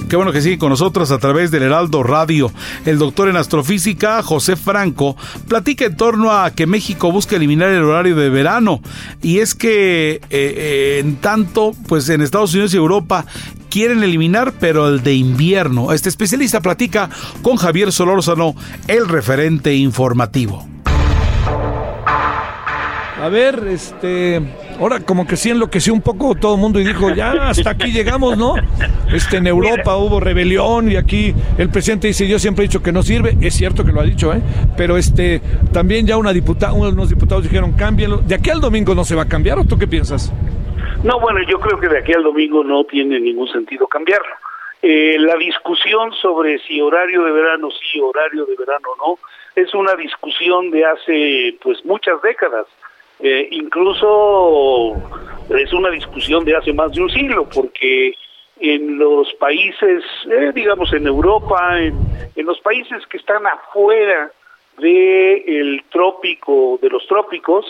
Qué bueno que sigue con nosotros a través del Heraldo Radio. El doctor en astrofísica, José Franco, platica en torno a que México busca eliminar el horario de verano. Y es que, eh, eh, en tanto, pues en Estados Unidos y Europa quieren eliminar, pero el de invierno. Este especialista platica con Javier Solórzano, el referente informativo. A ver, este, ahora como que sí enloqueció un poco todo el mundo y dijo, ya hasta aquí llegamos, ¿no? Este, en Europa hubo rebelión y aquí el presidente dice, yo siempre he dicho que no sirve, es cierto que lo ha dicho, ¿eh? Pero este, también ya una diputada, unos diputados dijeron, cámbienlo. ¿De aquí al domingo no se va a cambiar o tú qué piensas? No, bueno, yo creo que de aquí al domingo no tiene ningún sentido cambiarlo. Eh, la discusión sobre si horario de verano sí, horario de verano no, es una discusión de hace pues muchas décadas. Eh, incluso es una discusión de hace más de un siglo, porque en los países, eh, digamos en Europa, en, los países que están afuera del trópico, de los trópicos,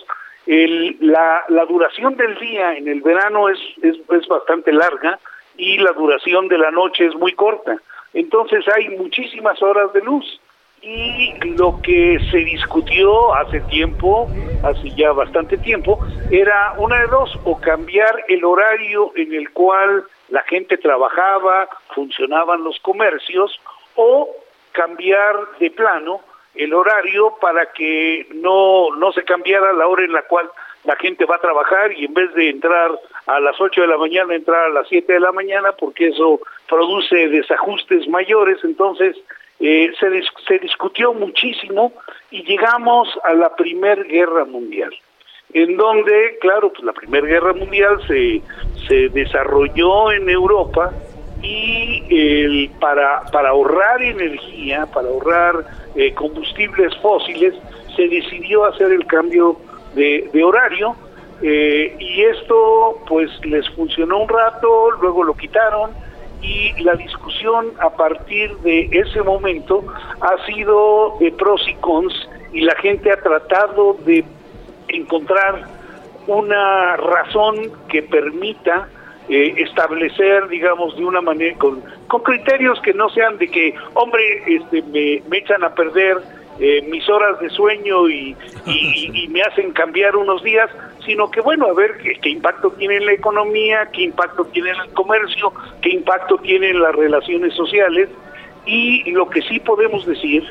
la, la, duración del día en el verano es, es bastante larga y la duración de la noche es muy corta. Entonces hay muchísimas horas de luz y lo que se discutió hace tiempo, hace ya bastante tiempo, era una de dos, o cambiar el horario en el cual la gente trabajaba, funcionaban los comercios, o cambiar de plano el horario para que no, no se cambiara la hora en la cual la gente va a trabajar y en vez de entrar a las 8 de la mañana, entrar a las 7 de la mañana, porque eso produce desajustes mayores, entonces eh, se, se discutió muchísimo y llegamos a la Primera Guerra Mundial, en donde, claro, pues la Primera Guerra Mundial se, se desarrolló en Europa y el, para, para ahorrar energía, para ahorrar eh, combustibles fósiles, se decidió hacer el cambio de, de horario eh, y esto pues les funcionó un rato, luego lo quitaron y la discusión a partir de ese momento ha sido de pros y cons y la gente ha tratado de encontrar una razón que permita eh, establecer, digamos, de una manera, con, con criterios que no sean de que, hombre, este, me, me echan a perder eh, mis horas de sueño y, y, me hacen cambiar unos días, sino que bueno, a ver qué, impacto tiene en la economía, qué impacto tiene en el comercio, qué impacto tiene en las relaciones sociales. Y lo que sí podemos decir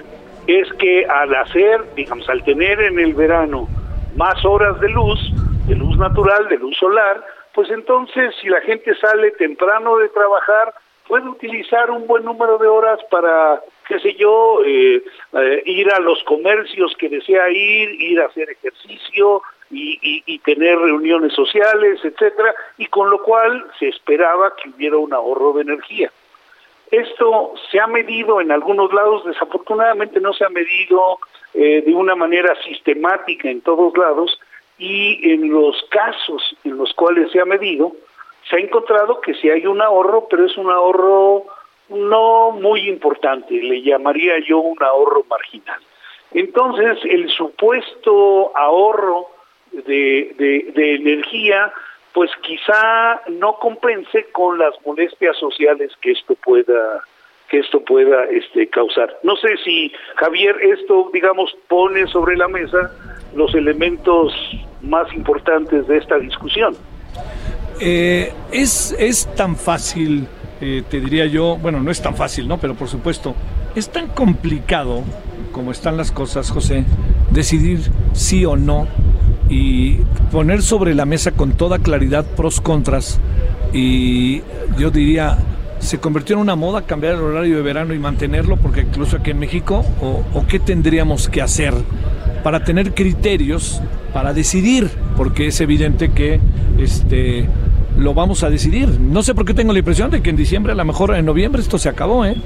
es que al hacer, digamos, al tener en el verano más horas de luz, de luz natural, de luz solar, pues entonces si la gente sale temprano de trabajar, puede utilizar un buen número de horas para, qué sé yo, eh, eh, ir a los comercios que desea ir, ir a hacer ejercicio y, tener reuniones sociales, etcétera, y con lo cual se esperaba que hubiera un ahorro de energía. Esto se ha medido en algunos lados, desafortunadamente no se ha medido eh, de una manera sistemática en todos lados y en los casos en los cuales se ha medido, se ha encontrado que si hay un ahorro, pero es un ahorro no muy importante, le llamaría yo un ahorro marginal. Entonces, el supuesto ahorro de, de, energía pues quizá no compense con las molestias sociales que esto pueda que esto pueda este causar. No sé si Javier esto digamos pone sobre la mesa los elementos más importantes de esta discusión. Eh, es, es tan fácil, eh, te diría yo, bueno, no es tan fácil, ¿no? Pero por supuesto, es tan complicado como están las cosas, José, decidir sí o no y poner sobre la mesa con toda claridad pros, contras y yo diría se convirtió en una moda cambiar el horario de verano y mantenerlo porque incluso aquí en México o, o qué tendríamos que hacer para tener criterios para decidir porque es evidente que este lo vamos a decidir. No sé por qué tengo la impresión de que en diciembre a lo mejor en noviembre esto se acabó eh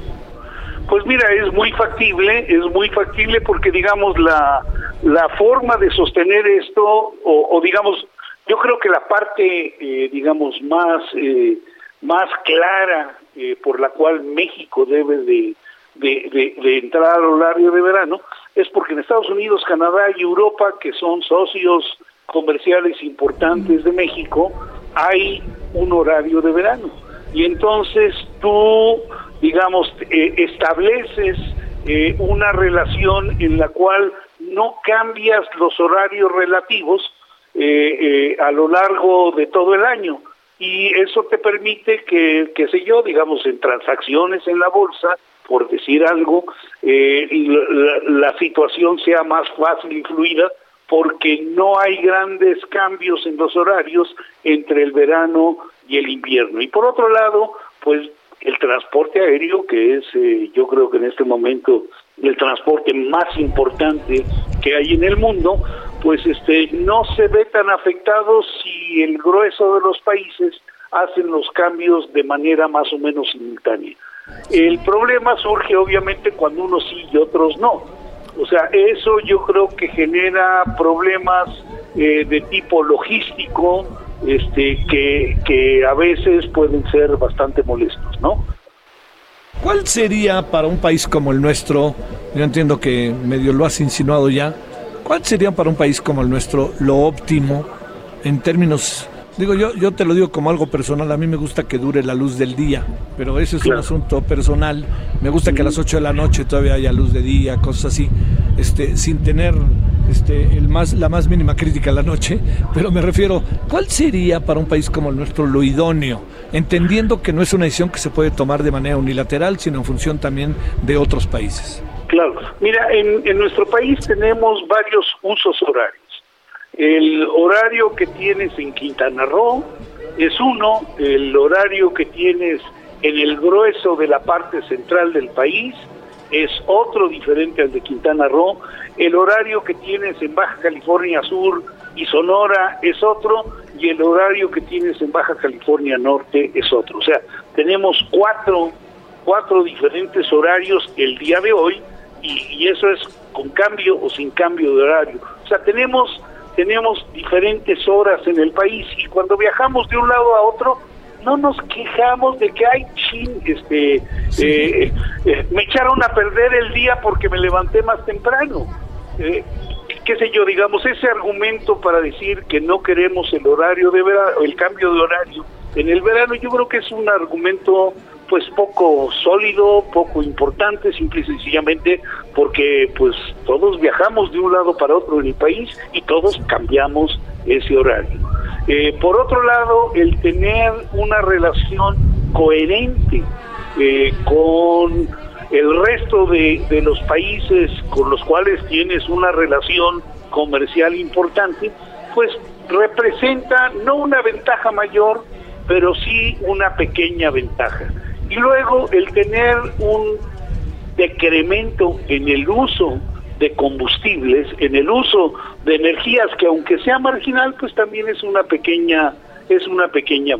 pues mira, es muy factible, es muy factible porque digamos la, la forma de sostener esto, o, digamos, yo creo que la parte, eh, digamos, más, eh, más clara eh, por la cual México debe de, de, de, de, entrar al horario de verano es porque en Estados Unidos, Canadá y Europa, que son socios comerciales importantes de México, hay un horario de verano. Y entonces tú digamos, eh, estableces eh, una relación en la cual no cambias los horarios relativos eh, a lo largo de todo el año y eso te permite que, qué sé yo, digamos, en transacciones en la bolsa, por decir algo, la, la situación sea más fácil y fluida porque no hay grandes cambios en los horarios entre el verano y el invierno. Y por otro lado, pues el transporte aéreo, que es eh, yo creo que en este momento el transporte más importante que hay en el mundo, pues este no se ve tan afectado si el grueso de los países hacen los cambios de manera más o menos simultánea. El problema surge obviamente cuando unos sí y otros no. O sea, eso yo creo que genera problemas eh, de tipo logístico, este, que, que a veces pueden ser bastante molestos, ¿no? ¿Cuál sería para un país como el nuestro, yo entiendo que medio lo has insinuado ya, cuál sería para un país como el nuestro lo óptimo en términos Digo, yo, yo te lo digo como algo personal, a mí me gusta que dure la luz del día, pero ese es claro. un asunto personal. Me gusta que a las 8 de la noche todavía haya luz de día, cosas así, este, sin tener este, el más, la más mínima crítica a la noche, pero me refiero, ¿cuál sería para un país como el nuestro lo idóneo? Entendiendo que no es una decisión que se puede tomar de manera unilateral, sino en función también de otros países. Claro, mira, en, en nuestro país tenemos varios usos horarios. El horario que tienes en Quintana Roo es uno, el horario que tienes en el grueso de la parte central del país es otro diferente al de Quintana Roo, el horario que tienes en Baja California Sur y Sonora es otro y el horario que tienes en Baja California Norte es otro. O sea, tenemos cuatro, cuatro diferentes horarios el día de hoy y, y eso es con cambio o sin cambio de horario. O sea, tenemos tenemos diferentes horas en el país y cuando viajamos de un lado a otro no nos quejamos de que hay chin, este, sí. eh, eh, me echaron a perder el día porque me levanté más temprano. Eh, qué sé yo, digamos, ese argumento para decir que no queremos el horario de verano, el cambio de horario en el verano, yo creo que es un argumento pues poco sólido, poco importante, simple y sencillamente porque pues todos viajamos de un lado para otro en el país y todos cambiamos ese horario. Eh, por otro lado, el tener una relación coherente eh, con el resto de, de los países con los cuales tienes una relación comercial importante, pues representa no una ventaja mayor, pero sí una pequeña ventaja. Y luego el tener un decremento en el uso de combustibles, en el uso de energías que aunque sea marginal, pues también es una pequeña es una pequeña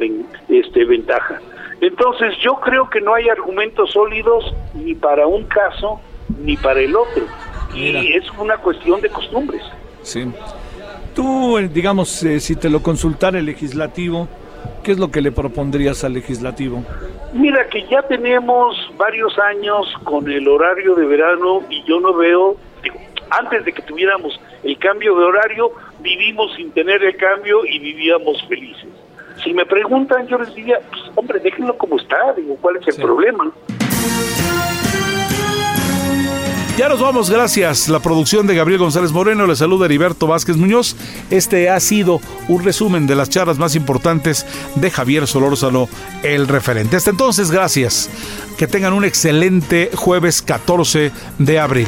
este, ventaja. Entonces yo creo que no hay argumentos sólidos ni para un caso ni para el otro. Y es una cuestión de costumbres. Sí. Tú, eh, digamos, eh, si te lo consultara el legislativo, ¿qué es lo que le propondrías al legislativo? Mira que ya tenemos varios años con el horario de verano y yo no veo, digo, antes de que tuviéramos el cambio de horario, vivimos sin tener el cambio y vivíamos felices. Si me preguntan, yo les diría, pues, hombre, déjenlo como está, digo, ¿cuál es el problema? Ya nos vamos, gracias. La producción de Gabriel González Moreno le saluda Heriberto Vázquez Muñoz. Este ha sido un resumen de las charlas más importantes de Javier Solórzano, el referente. Hasta entonces, gracias. Que tengan un excelente jueves 14 de abril.